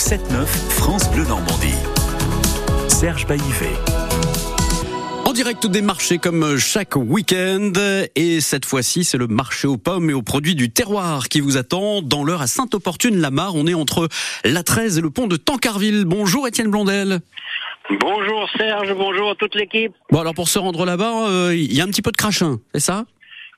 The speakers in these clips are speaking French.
7-9, France Bleu Normandie. Serge Baillivet. En direct des marchés comme chaque week-end. Et cette fois-ci, c'est le marché aux pommes et aux produits du terroir qui vous attend dans l'heure à Sainte-Opportune-Lamar. On est entre la 13 et le pont de Tancarville. Bonjour Étienne Blondel. Bonjour Serge, bonjour à toute l'équipe. Bon alors pour se rendre là-bas, euh, il y a un petit peu de crachin, c'est ça?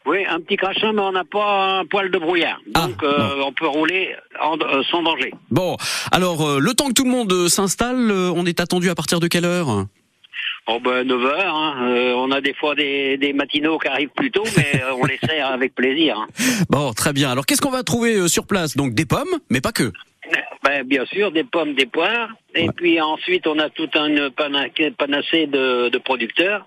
Oui, un petit crachin, mais on n'a pas un poil de brouillard. Ah, Donc euh, on peut rouler en- euh, sans danger. Bon, alors euh, le temps que tout le monde s'installe, on est attendu à partir de quelle heure? Oh ben 9 heures, hein. Euh, on a des fois des, des matinaux qui arrivent plus tôt, mais euh, on les sert avec plaisir. hein. Bon, très bien. Alors qu'est-ce qu'on va trouver euh, sur place? Donc des pommes, mais pas que. Ben, bien sûr, des pommes, des poires. Et puis ensuite, on a tout un pana- panacée de, de producteurs.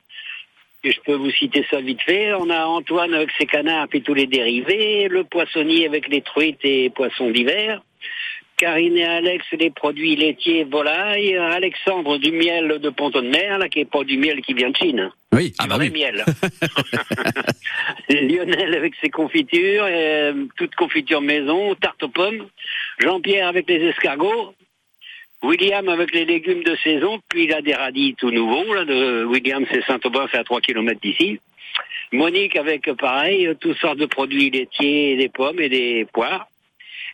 Et je peux vous citer ça vite fait. On a Antoine avec ses canards et tous les dérivés. Le poissonnier avec les truites et poissons d'hiver. Karine et Alex, les produits laitiers, volailles. Alexandre du miel de Ponton de Mer, là, qui est pas du miel qui vient de Chine. Oui, Du ah bah vrai oui. miel. Lionel avec ses confitures, euh, toute confiture maison, tarte aux pommes. Jean-Pierre avec les escargots. William avec les légumes de saison, puis il a des radis tout nouveaux. Là, de William, c'est Saint-Aubin, c'est à 3 km d'ici. Monique avec, pareil, toutes sortes de produits laitiers, des pommes et des poires.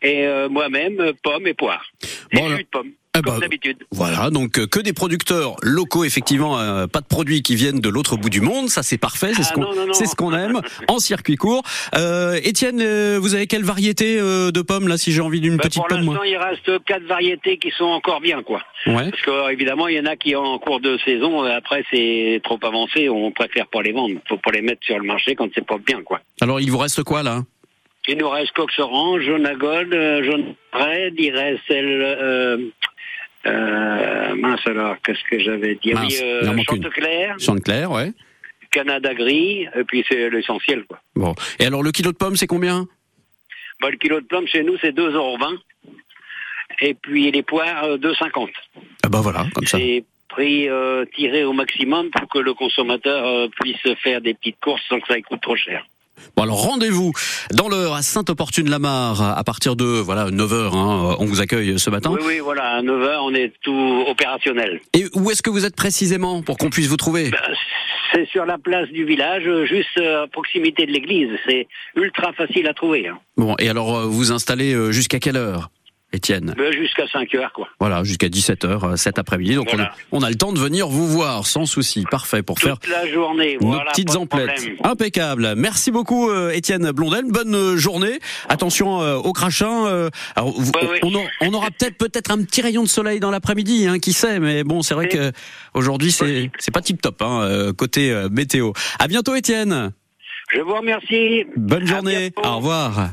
Et euh, moi-même, pommes et poires. Et Bon, jus de pommes, Eh comme ben, d'habitude. Voilà, donc euh, que des producteurs locaux, effectivement, euh, pas de produits qui viennent de l'autre bout du monde, ça c'est parfait, c'est Ah, ce qu'on non. c'est ce qu'on aime en circuit court. Euh, Étienne, euh, vous avez quelle variété euh, de pommes là si j'ai envie d'une Ben, petite pour pomme moi l'instant, il reste quatre variétés qui sont encore bien, quoi. Ouais. Parce que évidemment, il y en a qui en cours de saison, après c'est trop avancé, on préfère pas les vendre. Faut pas les mettre sur le marché quand c'est pas bien, quoi. Alors il vous reste quoi là? Il nous reste cox orange, jaune à gold, euh, jaune red, il reste elle, euh, euh, mince alors, qu'est-ce que j'avais dit? Mince, Oui, euh. Chanteclair, Chanteclair, ouais. Canada gris, et puis c'est l'essentiel, quoi. Bon. Et alors le kilo de pommes c'est combien? Bah, le kilo de pommes chez nous, c'est 2,20 euros. Et puis les poires, euh, 2,50. Ah bah voilà, comme ça. C'est prix euh, tiré au maximum pour que le consommateur euh, puisse faire des petites courses sans que ça coûte trop cher. Bon alors rendez-vous dans l'heure à Sainte-Opportune-Lamar à partir de voilà 9h hein, on vous accueille ce matin. Oui, oui, voilà, à 9h, on est tout opérationnel. Et où est-ce que vous êtes précisément pour qu'on puisse vous trouver? Ben, C'est sur la place du village, juste euh, à proximité de l'église. C'est ultra facile à trouver. hein. Bon, et alors euh, vous installez euh, jusqu'à quelle heure? Étienne Ben, Jusqu'à 5 heures, quoi. Voilà, jusqu'à 17h cet après-midi. Donc Voilà. on, a, on a le temps de venir vous voir sans souci. Parfait pour faire Toute la journée, nos voilà. petites emplettes. Impeccable. Merci beaucoup euh, Étienne Blondel. Bonne euh, journée. Attention euh, au crachin. euh, alors, vous- on, aura- on aura peut-être peut-être un petit rayon de soleil dans l'après-midi, hein, qui sait. Mais bon, c'est vrai que aujourd'hui c'est c'est pas tip top hein, euh, côté euh, météo. À bientôt Étienne. Je vous remercie. Bonne journée. Au revoir.